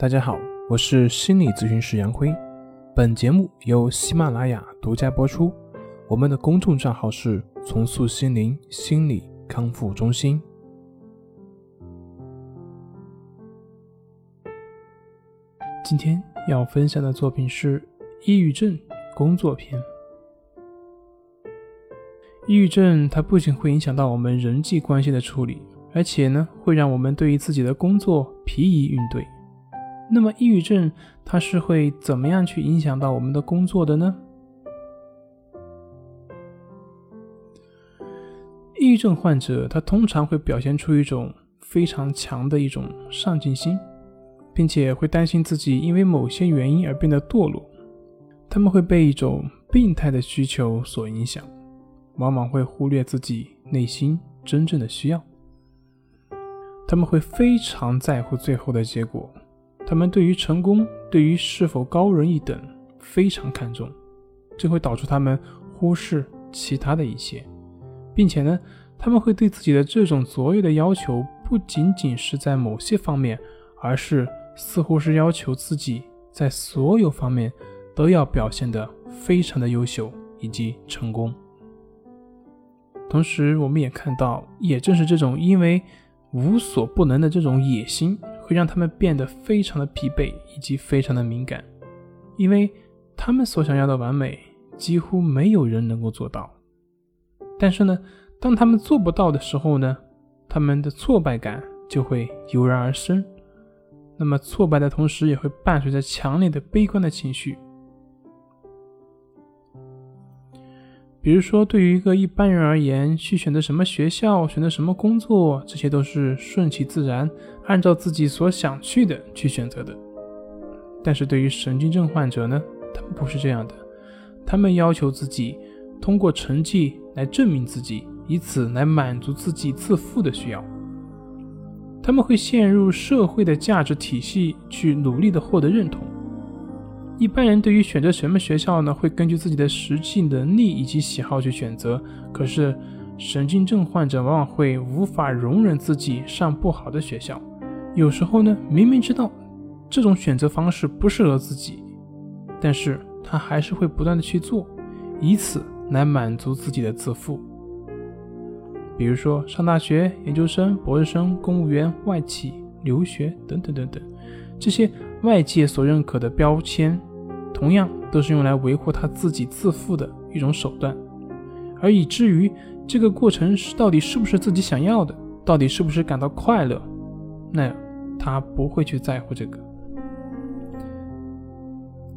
大家好，我是心理咨询师杨辉。本节目由喜马拉雅独家播出。我们的公众账号是“重塑心灵心理康复中心”。今天要分享的作品是《抑郁症工作篇》。抑郁症它不仅会影响到我们人际关系的处理，而且呢，会让我们对于自己的工作疲于应对。那么，抑郁症它是会怎么样去影响到我们的工作的呢？抑郁症患者他通常会表现出一种非常强的一种上进心，并且会担心自己因为某些原因而变得堕落。他们会被一种病态的需求所影响，往往会忽略自己内心真正的需要。他们会非常在乎最后的结果。他们对于成功，对于是否高人一等非常看重，这会导致他们忽视其他的一切，并且呢，他们会对自己的这种卓越的要求不仅仅是在某些方面，而是似乎是要求自己在所有方面都要表现得非常的优秀以及成功。同时，我们也看到，也正是这种因为无所不能的这种野心。会让他们变得非常的疲惫以及非常的敏感，因为他们所想要的完美几乎没有人能够做到。但是呢，当他们做不到的时候呢，他们的挫败感就会油然而生。那么挫败的同时，也会伴随着强烈的悲观的情绪。比如说，对于一个一般人而言，去选择什么学校、选择什么工作，这些都是顺其自然，按照自己所想去的去选择的。但是对于神经症患者呢，他们不是这样的，他们要求自己通过成绩来证明自己，以此来满足自己自负的需要。他们会陷入社会的价值体系，去努力的获得认同。一般人对于选择什么学校呢，会根据自己的实际能力以及喜好去选择。可是，神经症患者往往会无法容忍自己上不好的学校。有时候呢，明明知道这种选择方式不适合自己，但是他还是会不断的去做，以此来满足自己的自负。比如说，上大学、研究生、博士生、公务员、外企、留学等等等等，这些外界所认可的标签。同样都是用来维护他自己自负的一种手段，而以至于这个过程是到底是不是自己想要的，到底是不是感到快乐，那他不会去在乎这个。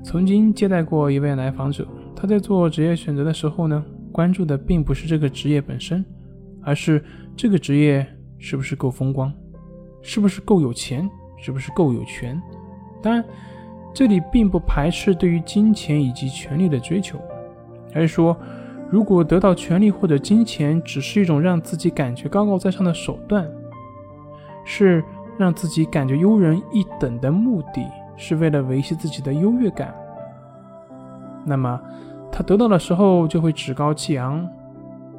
曾经接待过一位来访者，他在做职业选择的时候呢，关注的并不是这个职业本身，而是这个职业是不是够风光，是不是够有钱，是不是够有权，当然。这里并不排斥对于金钱以及权力的追求，而是说，如果得到权力或者金钱只是一种让自己感觉高高在上的手段，是让自己感觉优人一等的目的，是为了维系自己的优越感，那么他得到的时候就会趾高气昂，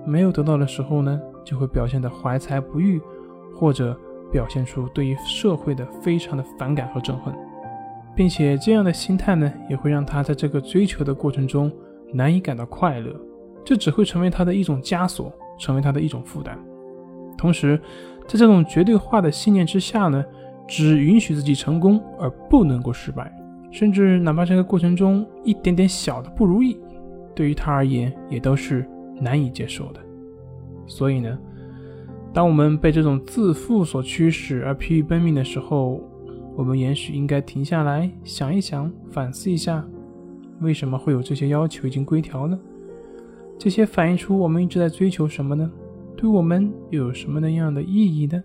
没有得到的时候呢，就会表现得怀才不遇，或者表现出对于社会的非常的反感和憎恨。并且这样的心态呢，也会让他在这个追求的过程中难以感到快乐，这只会成为他的一种枷锁，成为他的一种负担。同时，在这种绝对化的信念之下呢，只允许自己成功而不能够失败，甚至哪怕这个过程中一点点小的不如意，对于他而言也都是难以接受的。所以呢，当我们被这种自负所驱使而疲于奔命的时候，我们也许应该停下来想一想，反思一下，为什么会有这些要求以及规条呢？这些反映出我们一直在追求什么呢？对我们又有什么那样的意义呢？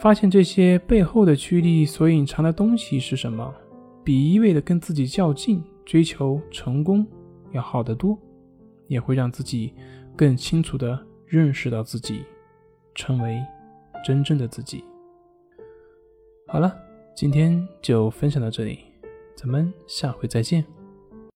发现这些背后的驱力所隐藏的东西是什么，比一味的跟自己较劲、追求成功要好得多，也会让自己更清楚的认识到自己，成为真正的自己。好了。今天就分享到这里，咱们下回再见。